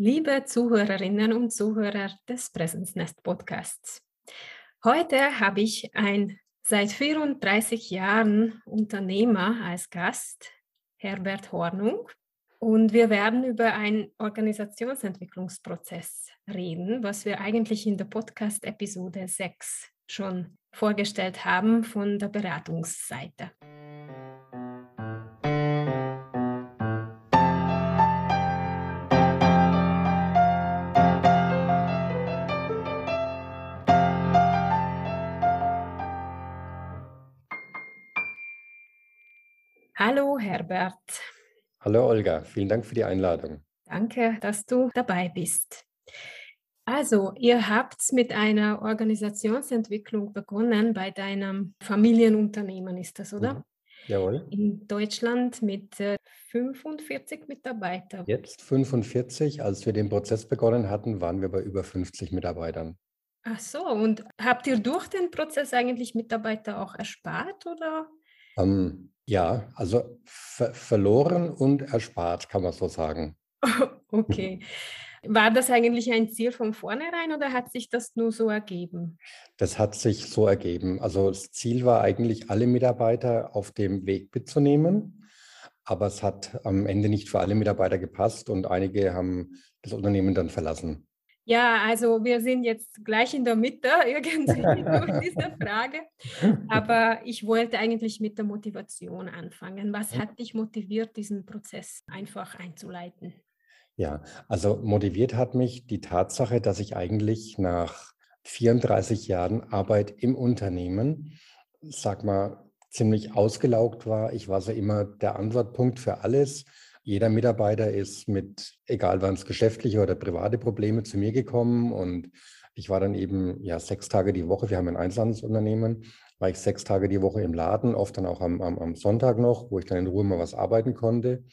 Liebe Zuhörerinnen und Zuhörer des Präsensnest Podcasts. Heute habe ich ein seit 34 Jahren Unternehmer als Gast, Herbert Hornung. Und wir werden über einen Organisationsentwicklungsprozess reden, was wir eigentlich in der Podcast-Episode 6 schon vorgestellt haben von der Beratungsseite. Hallo Herbert. Hallo Olga, vielen Dank für die Einladung. Danke, dass du dabei bist. Also, ihr habt mit einer Organisationsentwicklung begonnen bei deinem Familienunternehmen, ist das, oder? Mhm. Jawohl. In Deutschland mit 45 äh, Mitarbeitern. Jetzt 45. Als wir den Prozess begonnen hatten, waren wir bei über 50 Mitarbeitern. Ach so, und habt ihr durch den Prozess eigentlich Mitarbeiter auch erspart, oder? Ähm, ja, also ver verloren und erspart, kann man so sagen. okay. War das eigentlich ein Ziel von vornherein oder hat sich das nur so ergeben? Das hat sich so ergeben. Also das Ziel war eigentlich, alle Mitarbeiter auf dem Weg mitzunehmen. Aber es hat am Ende nicht für alle Mitarbeiter gepasst und einige haben das Unternehmen dann verlassen. Ja, also wir sind jetzt gleich in der Mitte irgendwie durch diese Frage. Aber ich wollte eigentlich mit der Motivation anfangen. Was hat dich motiviert, diesen Prozess einfach einzuleiten? Ja, also motiviert hat mich die Tatsache, dass ich eigentlich nach 34 Jahren Arbeit im Unternehmen, sag mal, ziemlich ausgelaugt war. Ich war so immer der Antwortpunkt für alles. Jeder Mitarbeiter ist mit, egal wann es geschäftliche oder private Probleme, zu mir gekommen und ich war dann eben ja sechs Tage die Woche, wir haben ein Einzelhandelsunternehmen, war ich sechs Tage die Woche im Laden, oft dann auch am, am, am Sonntag noch, wo ich dann in Ruhe mal was arbeiten konnte.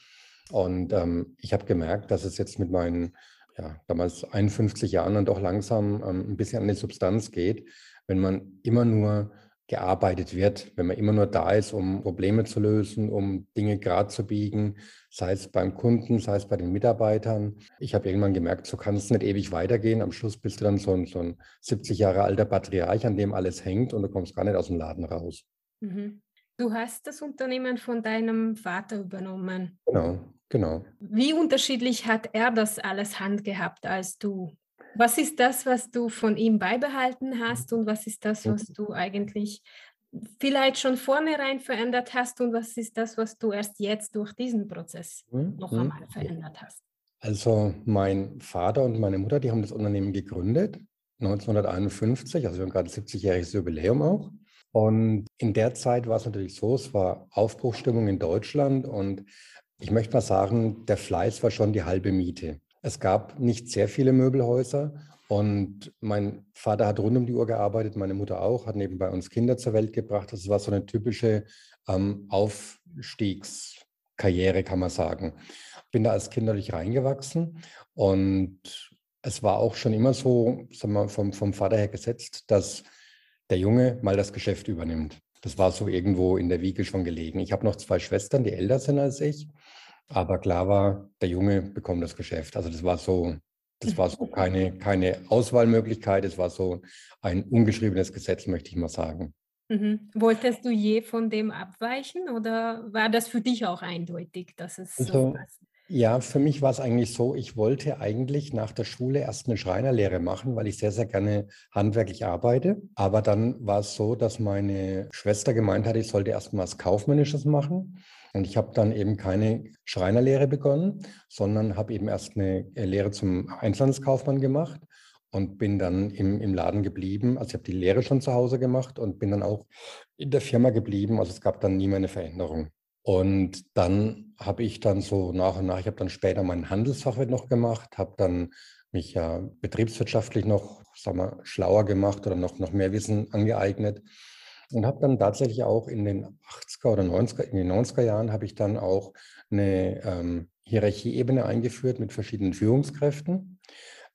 Und ähm, ich habe gemerkt, dass es jetzt mit meinen ja, damals 51 Jahren dann doch langsam ähm, ein bisschen an die Substanz geht, wenn man immer nur gearbeitet wird, wenn man immer nur da ist, um Probleme zu lösen, um Dinge gerade zu biegen, sei es beim Kunden, sei es bei den Mitarbeitern. Ich habe irgendwann gemerkt, so kann es nicht ewig weitergehen. Am Schluss bist du dann so ein, so ein 70 Jahre alter Patriarch, an dem alles hängt und du kommst gar nicht aus dem Laden raus. Mhm. Du hast das Unternehmen von deinem Vater übernommen. Genau, genau. Wie unterschiedlich hat er das alles handgehabt als du? Was ist das, was du von ihm beibehalten hast und was ist das, was du eigentlich vielleicht schon vornherein verändert hast und was ist das, was du erst jetzt durch diesen Prozess mhm. noch einmal verändert hast? Also mein Vater und meine Mutter, die haben das Unternehmen gegründet 1951, also wir haben gerade 70-jähriges Jubiläum auch. Und in der Zeit war es natürlich so, es war Aufbruchstimmung in Deutschland und ich möchte mal sagen, der Fleiß war schon die halbe Miete. Es gab nicht sehr viele Möbelhäuser und mein Vater hat rund um die Uhr gearbeitet, meine Mutter auch, hat nebenbei uns Kinder zur Welt gebracht. Das war so eine typische ähm, Aufstiegskarriere, kann man sagen. Bin da als Kind natürlich reingewachsen und es war auch schon immer so, sagen wir, vom, vom Vater her gesetzt, dass der Junge mal das Geschäft übernimmt. Das war so irgendwo in der Wiege schon gelegen. Ich habe noch zwei Schwestern, die älter sind als ich. Aber klar war, der Junge bekommt das Geschäft. Also das war so, das war so keine, keine Auswahlmöglichkeit, es war so ein ungeschriebenes Gesetz, möchte ich mal sagen. Mhm. Wolltest du je von dem abweichen oder war das für dich auch eindeutig, dass es also, so passt? Ja, für mich war es eigentlich so, ich wollte eigentlich nach der Schule erst eine Schreinerlehre machen, weil ich sehr, sehr gerne handwerklich arbeite. Aber dann war es so, dass meine Schwester gemeint hat, ich sollte erst mal was Kaufmännisches machen. Und ich habe dann eben keine Schreinerlehre begonnen, sondern habe eben erst eine äh, Lehre zum Einzelhandelskaufmann gemacht und bin dann im, im Laden geblieben. Also ich habe die Lehre schon zu Hause gemacht und bin dann auch in der Firma geblieben. Also es gab dann nie mehr eine Veränderung. Und dann habe ich dann so nach und nach, ich habe dann später meinen Handelsfachwirt noch gemacht, habe dann mich ja betriebswirtschaftlich noch, sag mal, schlauer gemacht oder noch, noch mehr Wissen angeeignet und habe dann tatsächlich auch in den 80er oder 90er, in den 90er Jahren habe ich dann auch eine ähm, Hierarchieebene eingeführt mit verschiedenen Führungskräften,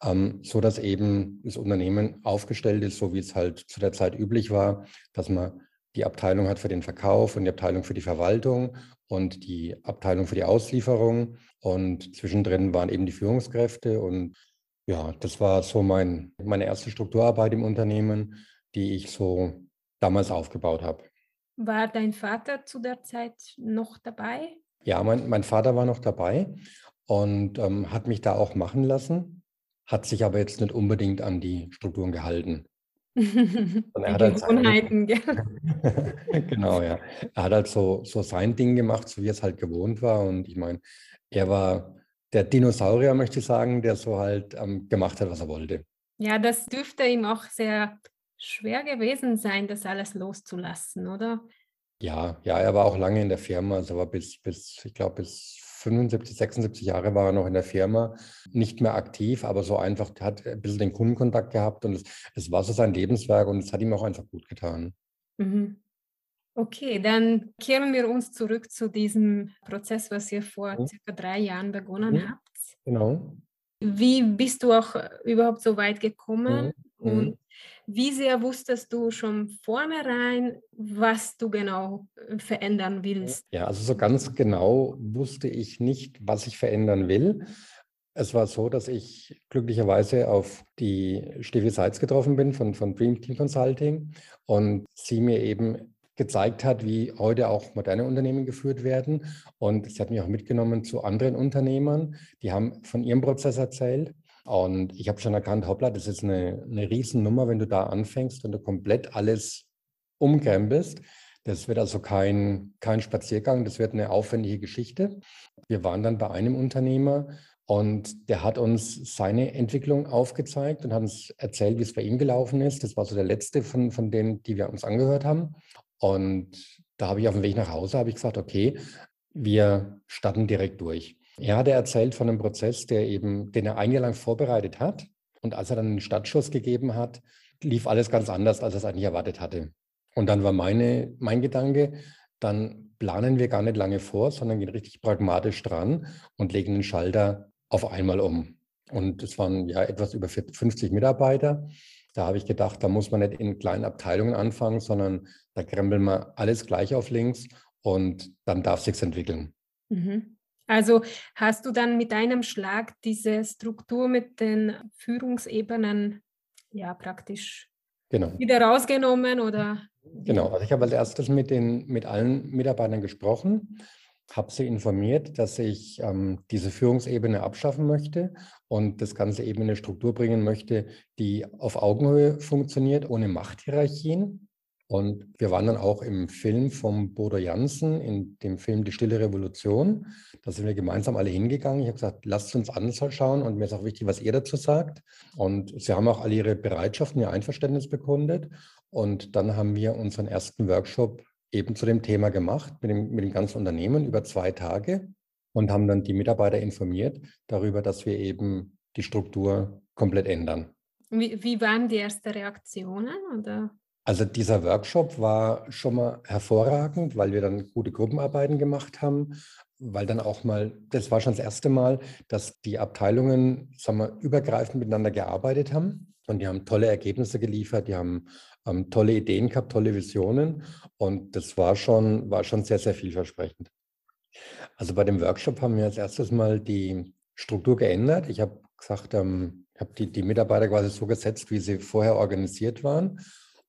ähm, so dass eben das Unternehmen aufgestellt ist, so wie es halt zu der Zeit üblich war, dass man die Abteilung hat für den Verkauf und die Abteilung für die Verwaltung und die Abteilung für die Auslieferung. Und zwischendrin waren eben die Führungskräfte. Und ja, das war so mein, meine erste Strukturarbeit im Unternehmen, die ich so damals aufgebaut habe. War dein Vater zu der Zeit noch dabei? Ja, mein, mein Vater war noch dabei und ähm, hat mich da auch machen lassen, hat sich aber jetzt nicht unbedingt an die Strukturen gehalten. Und er hat halt seine, genau, ja. Er hat halt so, so sein Ding gemacht, so wie es halt gewohnt war. Und ich meine, er war der Dinosaurier, möchte ich sagen, der so halt ähm, gemacht hat, was er wollte. Ja, das dürfte ihm auch sehr schwer gewesen sein, das alles loszulassen, oder? Ja, ja, er war auch lange in der Firma, also war bis, bis ich glaube, bis 75, 76 Jahre war er noch in der Firma, nicht mehr aktiv, aber so einfach, hat ein bisschen den Kundenkontakt gehabt und es, es war so sein Lebenswerk und es hat ihm auch einfach gut getan. Mhm. Okay, dann kehren wir uns zurück zu diesem Prozess, was ihr vor mhm. circa drei Jahren begonnen mhm. habt. Genau. Wie bist du auch überhaupt so weit gekommen? Mhm. Und mhm. Wie sehr wusstest du schon vornherein, was du genau äh, verändern willst? Ja, also so ganz genau wusste ich nicht, was ich verändern will. Es war so, dass ich glücklicherweise auf die Steffi Seitz getroffen bin von, von Dream Team Consulting und sie mir eben gezeigt hat, wie heute auch moderne Unternehmen geführt werden. Und sie hat mich auch mitgenommen zu anderen Unternehmern, die haben von ihrem Prozess erzählt. Und ich habe schon erkannt, hoppla, das ist eine, eine Riesennummer, wenn du da anfängst, wenn du komplett alles umkrempelst. Das wird also kein, kein Spaziergang, das wird eine aufwendige Geschichte. Wir waren dann bei einem Unternehmer und der hat uns seine Entwicklung aufgezeigt und hat uns erzählt, wie es bei ihm gelaufen ist. Das war so der letzte von, von denen, die wir uns angehört haben. Und da habe ich auf dem Weg nach Hause, habe ich gesagt, okay, wir starten direkt durch. Er hatte erzählt von einem Prozess, der eben, den er ein Jahr lang vorbereitet hat. Und als er dann den Startschuss gegeben hat, lief alles ganz anders, als er es eigentlich erwartet hatte. Und dann war meine, mein Gedanke, dann planen wir gar nicht lange vor, sondern gehen richtig pragmatisch dran und legen den Schalter auf einmal um. Und es waren ja etwas über 50 Mitarbeiter. Da habe ich gedacht, da muss man nicht in kleinen Abteilungen anfangen, sondern da krempeln wir alles gleich auf links und dann darf es sich entwickeln. Mhm. Also hast du dann mit einem Schlag diese Struktur mit den Führungsebenen ja praktisch genau. wieder rausgenommen oder? Genau, also ich habe als erstes mit, den, mit allen Mitarbeitern gesprochen, habe sie informiert, dass ich ähm, diese Führungsebene abschaffen möchte und das Ganze eben in eine Struktur bringen möchte, die auf Augenhöhe funktioniert, ohne Machthierarchien. Und wir waren dann auch im Film vom Bodo Jansen, in dem Film Die Stille Revolution. Da sind wir gemeinsam alle hingegangen. Ich habe gesagt, lasst uns anschauen und mir ist auch wichtig, was ihr dazu sagt. Und sie haben auch alle ihre Bereitschaft und ihr Einverständnis bekundet. Und dann haben wir unseren ersten Workshop eben zu dem Thema gemacht, mit dem, mit dem ganzen Unternehmen über zwei Tage und haben dann die Mitarbeiter informiert darüber, dass wir eben die Struktur komplett ändern. Wie, wie waren die ersten Reaktionen? Oder? Also dieser Workshop war schon mal hervorragend, weil wir dann gute Gruppenarbeiten gemacht haben, weil dann auch mal, das war schon das erste Mal, dass die Abteilungen, sagen wir, übergreifend miteinander gearbeitet haben und die haben tolle Ergebnisse geliefert, die haben ähm, tolle Ideen gehabt, tolle Visionen und das war schon, war schon sehr, sehr vielversprechend. Also bei dem Workshop haben wir als erstes mal die Struktur geändert. Ich habe gesagt, ähm, ich habe die, die Mitarbeiter quasi so gesetzt, wie sie vorher organisiert waren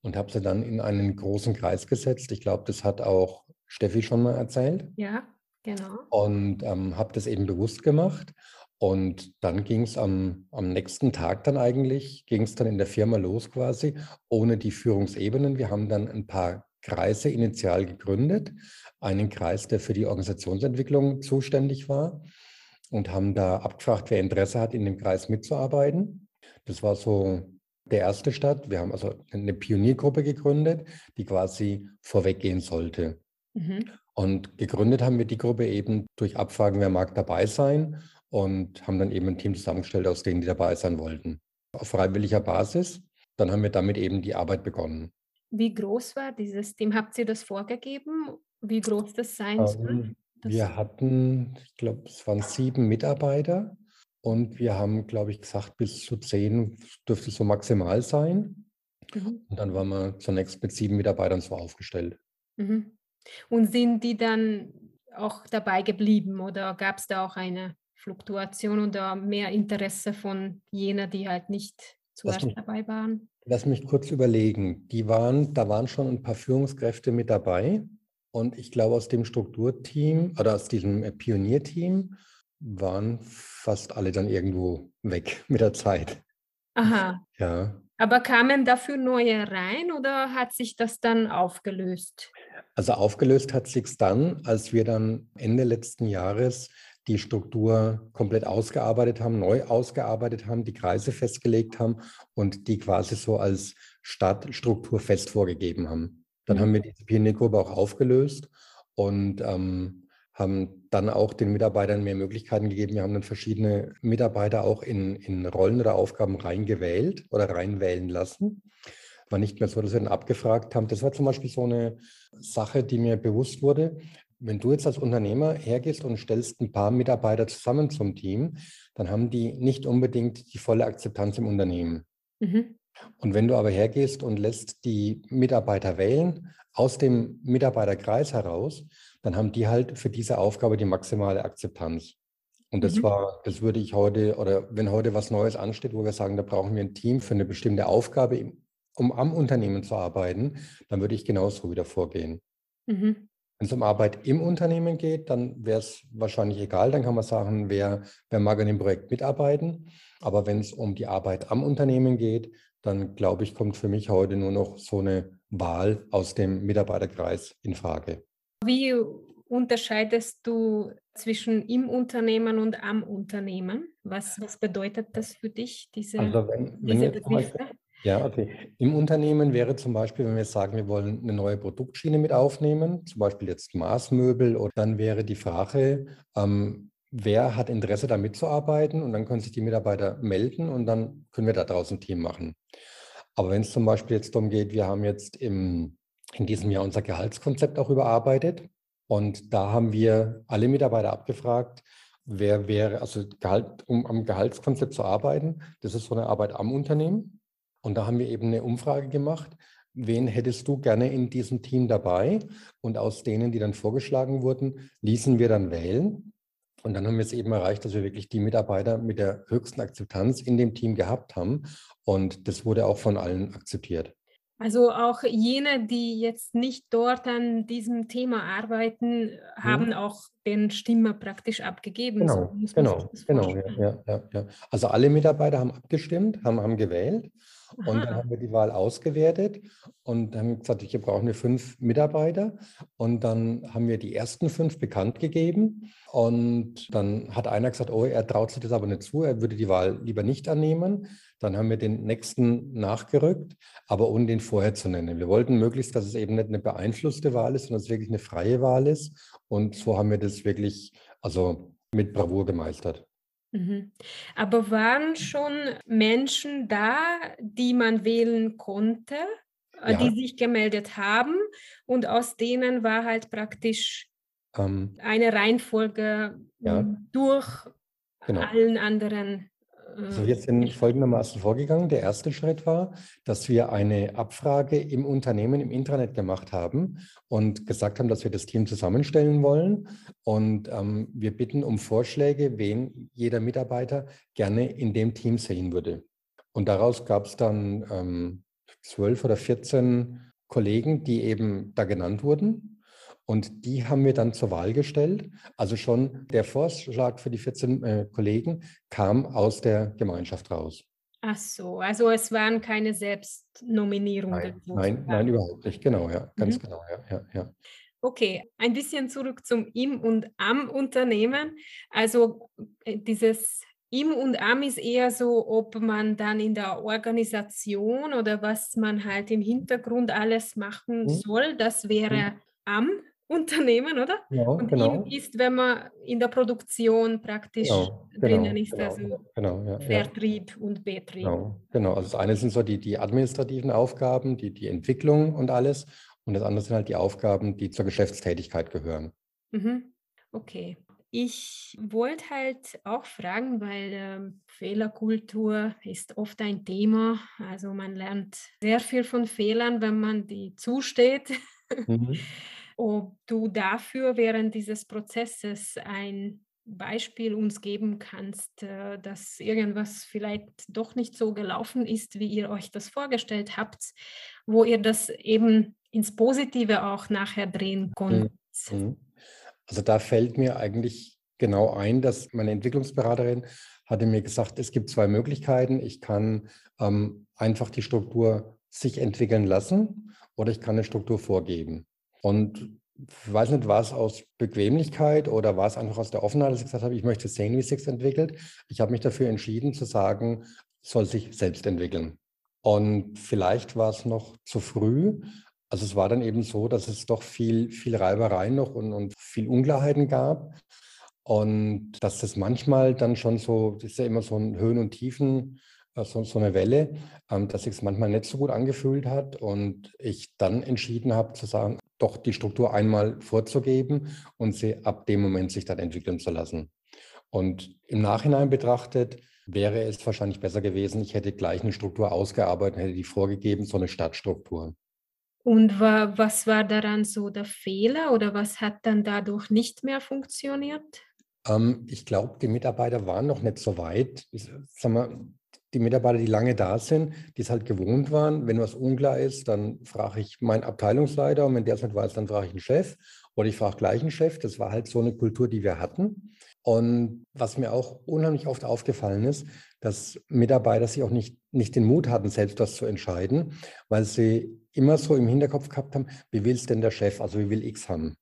und habe sie dann in einen großen Kreis gesetzt. Ich glaube, das hat auch Steffi schon mal erzählt. Ja, genau. Und ähm, habe das eben bewusst gemacht. Und dann ging es am, am nächsten Tag dann eigentlich, ging es dann in der Firma los quasi, ohne die Führungsebenen. Wir haben dann ein paar Kreise initial gegründet. Einen Kreis, der für die Organisationsentwicklung zuständig war und haben da abgefragt, wer Interesse hat, in dem Kreis mitzuarbeiten. Das war so der erste Stadt. Wir haben also eine Pioniergruppe gegründet, die quasi vorweggehen sollte. Mhm. Und gegründet haben wir die Gruppe eben durch Abfragen, wer mag dabei sein und haben dann eben ein Team zusammengestellt, aus denen die dabei sein wollten. Auf freiwilliger Basis. Dann haben wir damit eben die Arbeit begonnen. Wie groß war dieses Team? Habt ihr das vorgegeben, wie groß das sein soll? Ähm, wir hatten, ich glaube, es waren sieben Mitarbeiter und wir haben, glaube ich, gesagt, bis zu zehn dürfte es so maximal sein. Mhm. Und dann waren wir zunächst mit sieben Mitarbeitern so aufgestellt. Mhm. Und sind die dann auch dabei geblieben oder gab es da auch eine Fluktuation oder mehr Interesse von jener, die halt nicht zuerst mich, dabei waren? Lass mich kurz überlegen. Die waren, da waren schon ein paar Führungskräfte mit dabei. Und ich glaube, aus dem Strukturteam oder aus diesem Pionierteam waren fast alle dann irgendwo weg mit der Zeit. Aha. Ja. Aber kamen dafür neue rein oder hat sich das dann aufgelöst? Also aufgelöst hat sich dann, als wir dann Ende letzten Jahres die Struktur komplett ausgearbeitet haben, neu ausgearbeitet haben, die Kreise festgelegt haben und die quasi so als Stadtstruktur fest vorgegeben haben. Dann mhm. haben wir die Pioniergruppe auch aufgelöst und ähm, haben dann auch den Mitarbeitern mehr Möglichkeiten gegeben. Wir haben dann verschiedene Mitarbeiter auch in, in Rollen oder Aufgaben reingewählt oder reinwählen lassen. War nicht mehr so, dass wir dann abgefragt haben. Das war zum Beispiel so eine Sache, die mir bewusst wurde. Wenn du jetzt als Unternehmer hergehst und stellst ein paar Mitarbeiter zusammen zum Team, dann haben die nicht unbedingt die volle Akzeptanz im Unternehmen. Mhm. Und wenn du aber hergehst und lässt die Mitarbeiter wählen aus dem Mitarbeiterkreis heraus, dann haben die halt für diese Aufgabe die maximale Akzeptanz. Und das mhm. war, das würde ich heute, oder wenn heute was Neues ansteht, wo wir sagen, da brauchen wir ein Team für eine bestimmte Aufgabe, um am Unternehmen zu arbeiten, dann würde ich genauso wieder vorgehen. Mhm. Wenn es um Arbeit im Unternehmen geht, dann wäre es wahrscheinlich egal. Dann kann man sagen, wer, wer mag an dem Projekt mitarbeiten. Aber wenn es um die Arbeit am Unternehmen geht, dann glaube ich, kommt für mich heute nur noch so eine Wahl aus dem Mitarbeiterkreis in Frage. Wie unterscheidest du zwischen im Unternehmen und am Unternehmen? Was, was bedeutet das für dich, diese, also wenn, wenn diese Begriffe? Ja, okay. Im Unternehmen wäre zum Beispiel, wenn wir sagen, wir wollen eine neue Produktschiene mit aufnehmen, zum Beispiel jetzt Maßmöbel, oder dann wäre die Frage, ähm, wer hat Interesse da mitzuarbeiten und dann können sich die Mitarbeiter melden und dann können wir da draußen ein Team machen. Aber wenn es zum Beispiel jetzt darum geht, wir haben jetzt im in diesem Jahr unser Gehaltskonzept auch überarbeitet. Und da haben wir alle Mitarbeiter abgefragt, wer wäre, also Gehalt, um am Gehaltskonzept zu arbeiten. Das ist so eine Arbeit am Unternehmen. Und da haben wir eben eine Umfrage gemacht. Wen hättest du gerne in diesem Team dabei? Und aus denen, die dann vorgeschlagen wurden, ließen wir dann wählen. Und dann haben wir es eben erreicht, dass wir wirklich die Mitarbeiter mit der höchsten Akzeptanz in dem Team gehabt haben. Und das wurde auch von allen akzeptiert. Also auch jene, die jetzt nicht dort an diesem Thema arbeiten, haben mhm. auch den Stimme praktisch abgegeben. Genau, so genau, genau. Ja, ja, ja. Also alle Mitarbeiter haben abgestimmt, haben, haben gewählt Aha. und dann haben wir die Wahl ausgewertet und haben gesagt, hier brauchen wir fünf Mitarbeiter und dann haben wir die ersten fünf bekannt gegeben und dann hat einer gesagt, oh, er traut sich das aber nicht zu, er würde die Wahl lieber nicht annehmen. Dann haben wir den nächsten nachgerückt, aber ohne den vorher zu nennen. Wir wollten möglichst, dass es eben nicht eine beeinflusste Wahl ist, sondern es wirklich eine freie Wahl ist. Und so haben wir das wirklich also mit Bravour gemeistert. Mhm. Aber waren schon Menschen da, die man wählen konnte, ja. die sich gemeldet haben und aus denen war halt praktisch ähm, eine Reihenfolge ja. durch genau. allen anderen also wir sind folgendermaßen vorgegangen. Der erste Schritt war, dass wir eine Abfrage im Unternehmen, im Intranet gemacht haben und gesagt haben, dass wir das Team zusammenstellen wollen. Und ähm, wir bitten um Vorschläge, wen jeder Mitarbeiter gerne in dem Team sehen würde. Und daraus gab es dann ähm, zwölf oder 14 Kollegen, die eben da genannt wurden. Und die haben wir dann zur Wahl gestellt. Also schon der Vorschlag für die 14 äh, Kollegen kam aus der Gemeinschaft raus. Ach so, also es waren keine Selbstnominierungen. Nein, nein, nein, überhaupt nicht. Genau, ja, ganz mhm. genau, ja, ja, ja. Okay, ein bisschen zurück zum Im und Am Unternehmen. Also äh, dieses Im und Am ist eher so, ob man dann in der Organisation oder was man halt im Hintergrund alles machen mhm. soll. Das wäre mhm. Am Unternehmen, oder? Ja, und genau. ist, wenn man in der Produktion praktisch genau, drinnen genau, ist, genau, also genau, ja, Vertrieb ja. und Betrieb. Genau, genau, also das eine sind so die, die administrativen Aufgaben, die, die Entwicklung und alles. Und das andere sind halt die Aufgaben, die zur Geschäftstätigkeit gehören. Mhm. Okay. Ich wollte halt auch fragen, weil ähm, Fehlerkultur ist oft ein Thema. Also man lernt sehr viel von Fehlern, wenn man die zusteht. Mhm. ob du dafür während dieses Prozesses ein Beispiel uns geben kannst, äh, dass irgendwas vielleicht doch nicht so gelaufen ist, wie ihr euch das vorgestellt habt, wo ihr das eben ins Positive auch nachher drehen konntet. Mhm. Also da fällt mir eigentlich genau ein, dass meine Entwicklungsberaterin hatte mir gesagt, es gibt zwei Möglichkeiten. Ich kann ähm, einfach die Struktur sich entwickeln lassen oder ich kann eine Struktur vorgeben. Und ich weiß nicht, war es aus Bequemlichkeit oder war es einfach aus der Offenheit, dass ich gesagt habe, ich möchte sehen, wie sich entwickelt. Ich habe mich dafür entschieden zu sagen, soll sich selbst entwickeln. Und vielleicht war es noch zu früh. Also es war dann eben so, dass es doch viel, viel Reibereien noch und, und viel Unklarheiten gab. Und dass das manchmal dann schon so, das ist ja immer so ein Höhen und Tiefen, äh, so, so eine Welle, ähm, dass sich es manchmal nicht so gut angefühlt hat und ich dann entschieden habe zu sagen, doch die Struktur einmal vorzugeben und sie ab dem Moment sich dann entwickeln zu lassen. Und im Nachhinein betrachtet wäre es wahrscheinlich besser gewesen, ich hätte gleich eine Struktur ausgearbeitet, hätte die vorgegeben, so eine Stadtstruktur. Und war, was war daran so der Fehler oder was hat dann dadurch nicht mehr funktioniert? Ähm, ich glaube, die Mitarbeiter waren noch nicht so weit. Ich, sag mal, die Mitarbeiter, die lange da sind, die es halt gewohnt waren. Wenn was unklar ist, dann frage ich meinen Abteilungsleiter und wenn der es nicht weiß, dann frage ich einen Chef oder ich frage gleich einen Chef. Das war halt so eine Kultur, die wir hatten. Und was mir auch unheimlich oft aufgefallen ist, dass Mitarbeiter sich auch nicht, nicht den Mut hatten, selbst das zu entscheiden, weil sie immer so im Hinterkopf gehabt haben, wie will es denn der Chef, also wie will X haben.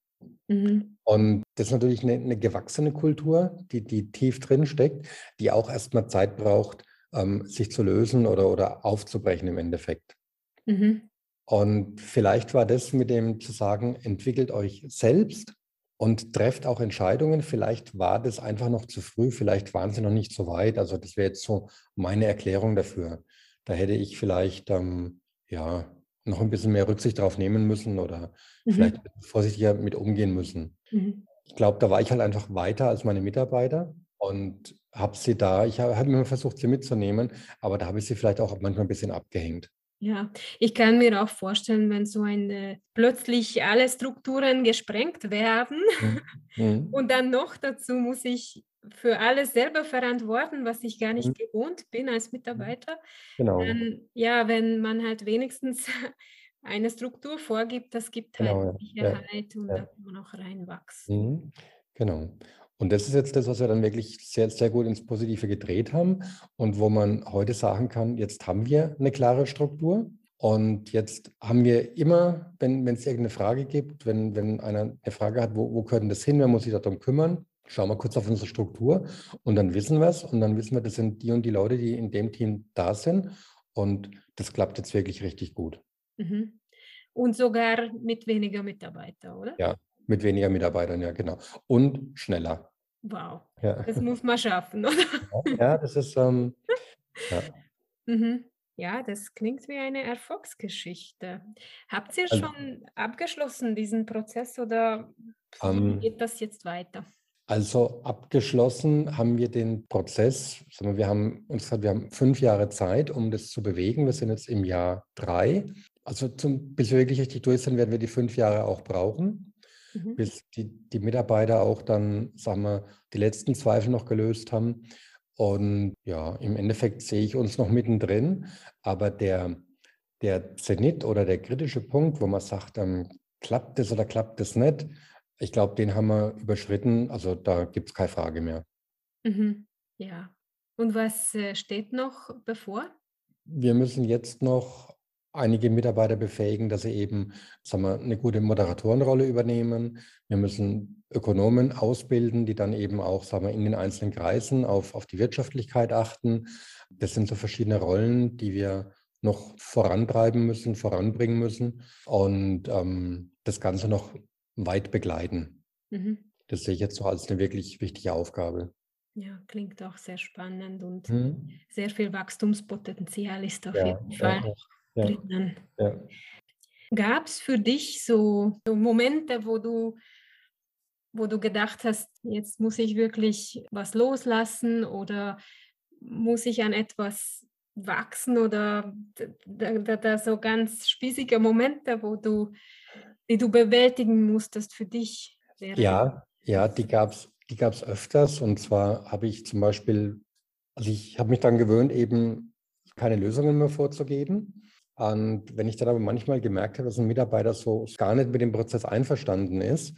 Mhm. Und das ist natürlich eine, eine, gewachsene Kultur, die, die tief drin steckt, die auch erstmal Zeit braucht, ähm, sich zu lösen oder, oder aufzubrechen im Endeffekt. Mhm. Und vielleicht war das mit dem zu sagen, entwickelt euch selbst und trefft auch Entscheidungen. Vielleicht war das einfach noch zu früh, vielleicht waren sie noch nicht so weit. Also das wäre jetzt so meine Erklärung dafür. Da hätte ich vielleicht ähm, ja noch ein bisschen mehr Rücksicht darauf nehmen müssen oder mhm. vielleicht vorsichtiger mit umgehen müssen. Mhm. Ich glaube, da war ich halt einfach weiter als meine Mitarbeiter und habe sie da, ich habe hab immer versucht, sie mitzunehmen, aber da habe ich sie vielleicht auch manchmal ein bisschen abgehängt. Ja, ich kann mir auch vorstellen, wenn so eine plötzlich alle Strukturen gesprengt werden mhm. mhm. und dann noch dazu muss ich für alles selber verantworten, was ich gar nicht mhm. gewohnt bin als Mitarbeiter. Genau. Dann, ja, wenn man halt wenigstens eine Struktur vorgibt, das gibt genau, halt Sicherheit ja, und ja. da kann man auch reinwachsen. Mhm. Genau. Und das ist jetzt das, was wir dann wirklich sehr, sehr gut ins Positive gedreht haben und wo man heute sagen kann, jetzt haben wir eine klare Struktur und jetzt haben wir immer, wenn, es irgendeine Frage gibt, wenn, wenn einer eine Frage hat, wo, wo gehört denn das hin, wer muss sich darum kümmern, schauen wir kurz auf unsere Struktur und dann wissen wir es und dann wissen wir, das sind die und die Leute, die in dem Team da sind und das klappt jetzt wirklich richtig gut. Mhm. Und sogar mit weniger Mitarbeitern, oder? Ja, mit weniger Mitarbeitern, ja, genau. Und schneller. Wow. Ja. Das muss man schaffen, oder? Ja, das ist. Ähm, ja. Mhm. ja. das klingt wie eine Erfolgsgeschichte. Habt ihr also, schon abgeschlossen, diesen Prozess, oder ähm, geht das jetzt weiter? Also abgeschlossen haben wir den Prozess. Wir haben uns gesagt, wir haben fünf Jahre Zeit, um das zu bewegen. Wir sind jetzt im Jahr drei. Also zum, bis wir wirklich richtig durch sind, werden wir die fünf Jahre auch brauchen, mhm. bis die, die Mitarbeiter auch dann, sagen wir, die letzten Zweifel noch gelöst haben. Und ja, im Endeffekt sehe ich uns noch mittendrin, aber der, der Zenit oder der kritische Punkt, wo man sagt, ähm, klappt das oder klappt das nicht, ich glaube, den haben wir überschritten. Also da gibt es keine Frage mehr. Mhm. Ja. Und was äh, steht noch bevor? Wir müssen jetzt noch einige Mitarbeiter befähigen, dass sie eben sagen wir, eine gute Moderatorenrolle übernehmen. Wir müssen Ökonomen ausbilden, die dann eben auch sagen wir, in den einzelnen Kreisen auf, auf die Wirtschaftlichkeit achten. Das sind so verschiedene Rollen, die wir noch vorantreiben müssen, voranbringen müssen und ähm, das Ganze noch weit begleiten. Mhm. Das sehe ich jetzt so als eine wirklich wichtige Aufgabe. Ja, klingt auch sehr spannend und mhm. sehr viel Wachstumspotenzial ist auf ja, jeden Fall. Ja, ja. Ja. Gab es für dich so, so Momente, wo du, wo du gedacht hast, jetzt muss ich wirklich was loslassen oder muss ich an etwas wachsen oder da, da, da so ganz spießige Momente, wo du die du bewältigen musstest für dich? Ja, ja, die gab es die gab's öfters. Und zwar habe ich zum Beispiel, also ich habe mich dann gewöhnt, eben keine Lösungen mehr vorzugeben. Und wenn ich dann aber manchmal gemerkt habe, dass ein Mitarbeiter so gar nicht mit dem Prozess einverstanden ist,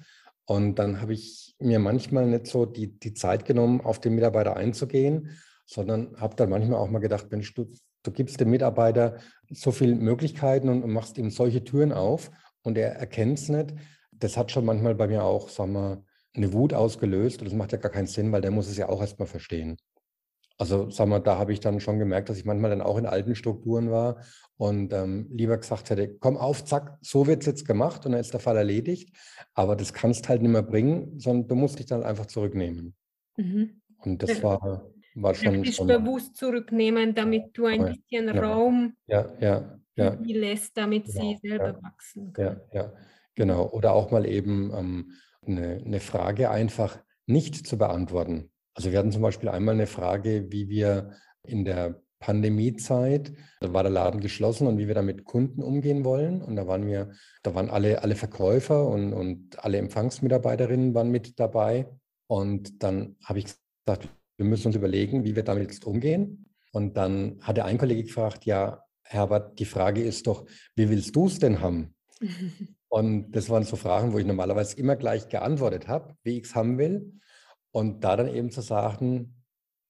und dann habe ich mir manchmal nicht so die, die Zeit genommen, auf den Mitarbeiter einzugehen, sondern habe dann manchmal auch mal gedacht, Mensch, du, du gibst dem Mitarbeiter so viele Möglichkeiten und, und machst ihm solche Türen auf und er erkennt es nicht. Das hat schon manchmal bei mir auch, sagen wir, eine Wut ausgelöst und das macht ja gar keinen Sinn, weil der muss es ja auch erstmal verstehen. Also sagen wir, da habe ich dann schon gemerkt, dass ich manchmal dann auch in alten Strukturen war und ähm, lieber gesagt hätte, komm auf, zack, so wird es jetzt gemacht und dann ist der Fall erledigt. Aber das kannst halt nicht mehr bringen, sondern du musst dich dann einfach zurücknehmen. Mhm. Und das war, war schon... Dich bewusst zurücknehmen, damit du ein bisschen ja. Raum ja, ja, ja. lässt, damit genau, sie selber ja, wachsen können. Ja, ja, genau. Oder auch mal eben ähm, eine, eine Frage einfach nicht zu beantworten. Also wir hatten zum Beispiel einmal eine Frage, wie wir in der Pandemiezeit, da war der Laden geschlossen und wie wir da mit Kunden umgehen wollen. Und da waren wir, da waren alle, alle Verkäufer und, und alle Empfangsmitarbeiterinnen waren mit dabei. Und dann habe ich gesagt, wir müssen uns überlegen, wie wir damit jetzt umgehen. Und dann hat der ein Kollege gefragt, ja, Herbert, die Frage ist doch, wie willst du es denn haben? und das waren so Fragen, wo ich normalerweise immer gleich geantwortet habe, wie ich es haben will. Und da dann eben zu sagen,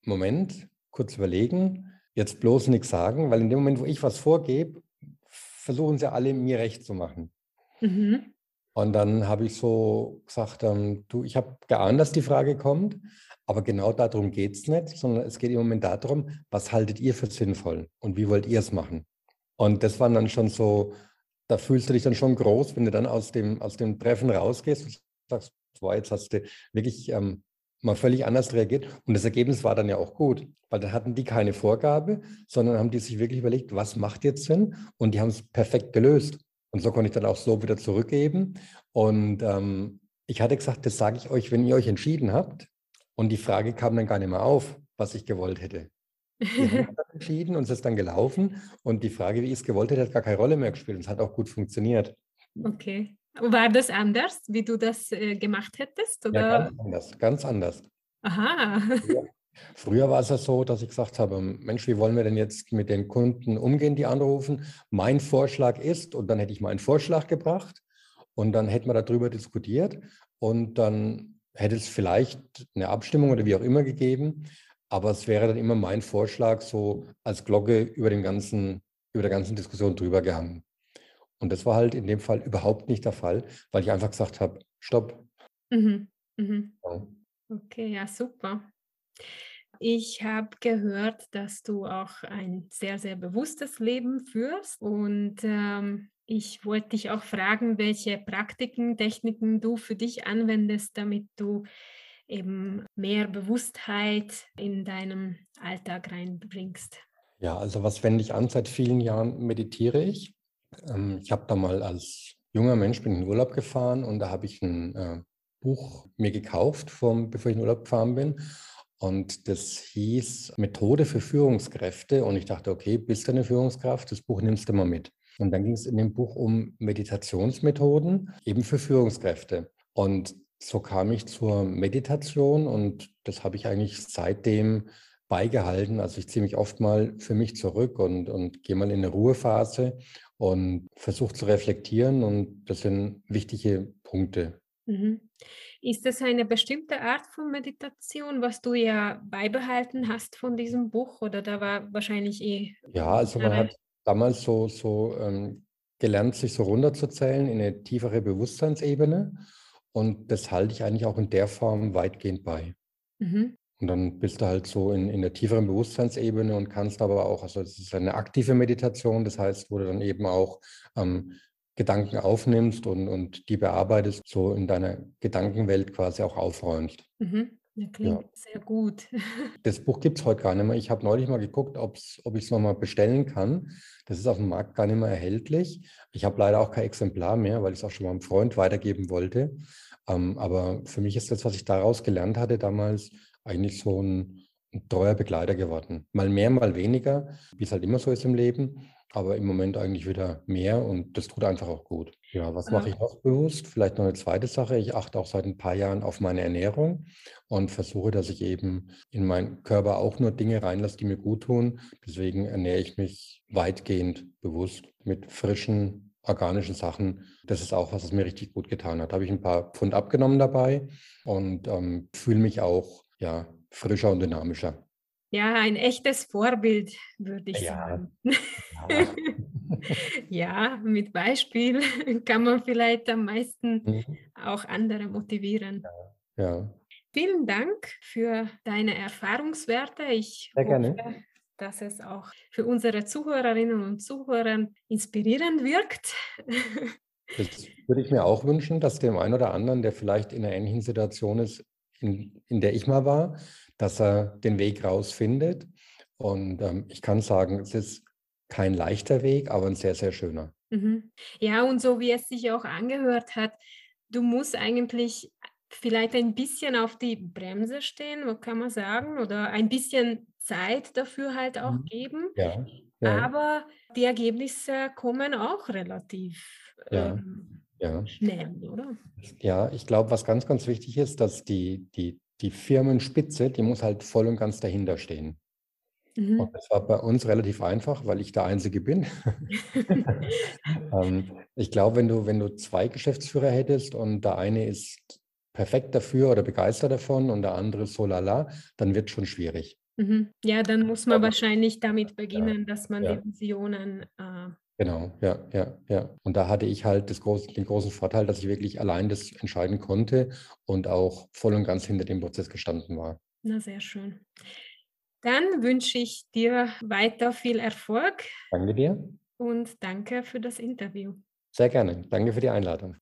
Moment, kurz überlegen, jetzt bloß nichts sagen, weil in dem Moment, wo ich was vorgebe, versuchen sie alle mir recht zu machen. Mhm. Und dann habe ich so gesagt, ähm, du, ich habe geahnt, dass die Frage kommt, aber genau darum geht es nicht, sondern es geht im Moment darum, was haltet ihr für sinnvoll und wie wollt ihr es machen? Und das waren dann schon so, da fühlst du dich dann schon groß, wenn du dann aus dem, aus dem Treffen rausgehst und sagst, boah, jetzt hast du wirklich ähm, mal völlig anders reagiert. Und das Ergebnis war dann ja auch gut, weil dann hatten die keine Vorgabe, sondern haben die sich wirklich überlegt, was macht jetzt Sinn? Und die haben es perfekt gelöst. Und so konnte ich dann auch so wieder zurückgeben. Und ähm, ich hatte gesagt, das sage ich euch, wenn ihr euch entschieden habt. Und die Frage kam dann gar nicht mehr auf, was ich gewollt hätte. Wir haben dann entschieden und es ist dann gelaufen. Und die Frage, wie ich es gewollt hätte, hat gar keine Rolle mehr gespielt. Und es hat auch gut funktioniert. Okay. War das anders, wie du das äh, gemacht hättest? Oder? Ja, ganz anders, ganz anders. Aha. Früher, früher war es ja so, dass ich gesagt habe, Mensch, wie wollen wir denn jetzt mit den Kunden umgehen, die anrufen? Mein Vorschlag ist, und dann hätte ich meinen Vorschlag gebracht und dann hätten wir darüber diskutiert und dann hätte es vielleicht eine Abstimmung oder wie auch immer gegeben, aber es wäre dann immer mein Vorschlag so als Glocke über, den ganzen, über der ganzen Diskussion drüber gehangen. Und das war halt in dem Fall überhaupt nicht der Fall, weil ich einfach gesagt habe, stopp. Mhm. Mhm. Ja. Okay, ja, super. Ich habe gehört, dass du auch ein sehr, sehr bewusstes Leben führst und ähm, ich wollte dich auch fragen, welche Praktiken, Techniken du für dich anwendest, damit du eben mehr Bewusstheit in deinem Alltag reinbringst. Ja, also was wende ich an? Seit vielen Jahren meditiere ich. Ähm, ich habe da mal als junger Mensch bin in den Urlaub gefahren und da habe ich ein äh, Buch mir gekauft, vom, bevor ich in den Urlaub gefahren bin. Und das hieß Methode für Führungskräfte. Und ich dachte, okay, bist du eine Führungskraft? Das Buch nimmst du mal mit. Und dann ging es in dem Buch um Meditationsmethoden, eben für Führungskräfte. Und so kam ich zur Meditation und das habe ich eigentlich seitdem beigehalten. Also ich ziehe mich oft mal für mich zurück und, und gehe mal in eine Ruhephase und versuche zu reflektieren und das sind wichtige Punkte. Mhm. Ist das eine bestimmte Art von Meditation, was du ja beibehalten hast von diesem Buch oder da war wahrscheinlich eh. Ja, also man hat damals so, so ähm, gelernt, sich so runterzuzählen in eine tiefere Bewusstseinsebene und das halte ich eigentlich auch in der Form weitgehend bei. Mhm. Und dann bist du halt so in, in der tieferen Bewusstseinsebene und kannst aber auch, also es ist eine aktive Meditation, das heißt, wo du dann eben auch ähm, Gedanken aufnimmst und, und die bearbeitest, so in deiner Gedankenwelt quasi auch aufräumst. Mhm. Ja, klingt ja. sehr gut. Das Buch gibt es heute gar nicht mehr. Ich habe neulich mal geguckt, ob ich es nochmal bestellen kann. Das ist auf dem Markt gar nicht mehr erhältlich. Ich habe leider auch kein Exemplar mehr, weil ich es auch schon mal einem Freund weitergeben wollte. Ähm, aber für mich ist das, was ich daraus gelernt hatte damals, eigentlich so ein, ein treuer Begleiter geworden. Mal mehr, mal weniger, wie es halt immer so ist im Leben. aber im Moment eigentlich wieder mehr und das tut einfach auch gut. Ja, was mache ich noch bewusst? Vielleicht noch eine zweite Sache. Ich achte auch seit ein paar Jahren auf meine Ernährung und versuche, dass ich eben in meinen Körper auch nur Dinge reinlasse, die mir gut tun. Deswegen ernähre ich mich weitgehend bewusst mit frischen, organischen Sachen. Das ist auch was, was mir richtig gut getan hat. Da habe ich ein paar Pfund abgenommen dabei und ähm, fühle mich auch ja, frischer und dynamischer. Ja, ein echtes Vorbild, würde ich ja. sagen. Ja. ja, mit Beispiel kann man vielleicht am meisten mhm. auch andere motivieren. Ja. ja. Vielen Dank für deine Erfahrungswerte. Ich Sehr hoffe, gerne. dass es auch für unsere Zuhörerinnen und Zuhörer inspirierend wirkt. Das würde ich mir auch wünschen, dass dem einen oder anderen, der vielleicht in einer ähnlichen Situation ist, in, in der ich mal war, dass er den Weg rausfindet. Und ähm, ich kann sagen, es ist kein leichter Weg, aber ein sehr, sehr schöner. Mhm. Ja, und so wie es sich auch angehört hat, du musst eigentlich vielleicht ein bisschen auf die Bremse stehen, was kann man sagen, oder ein bisschen Zeit dafür halt auch mhm. geben. Ja, ja. Aber die Ergebnisse kommen auch relativ ja, ähm, ja. schnell, oder? Ja, ich glaube, was ganz, ganz wichtig ist, dass die, die die Firmenspitze, die muss halt voll und ganz dahinter stehen. Mhm. Und das war bei uns relativ einfach, weil ich der Einzige bin. ähm, ich glaube, wenn du, wenn du zwei Geschäftsführer hättest und der eine ist perfekt dafür oder begeistert davon und der andere so lala, dann wird es schon schwierig. Mhm. Ja, dann muss man Aber, wahrscheinlich damit beginnen, ja, dass man ja. die Visionen äh, Genau, ja, ja, ja. Und da hatte ich halt groß, den großen Vorteil, dass ich wirklich allein das entscheiden konnte und auch voll und ganz hinter dem Prozess gestanden war. Na, sehr schön. Dann wünsche ich dir weiter viel Erfolg. Danke dir. Und danke für das Interview. Sehr gerne. Danke für die Einladung.